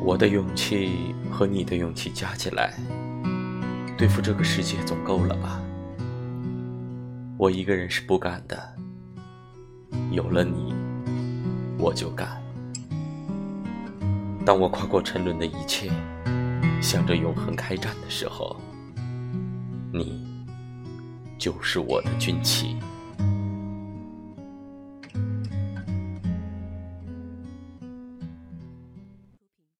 我的勇气和你的勇气加起来，对付这个世界总够了吧？我一个人是不敢的。有了你，我就敢。当我跨过沉沦的一切，向着永恒开战的时候，你就是我的军旗。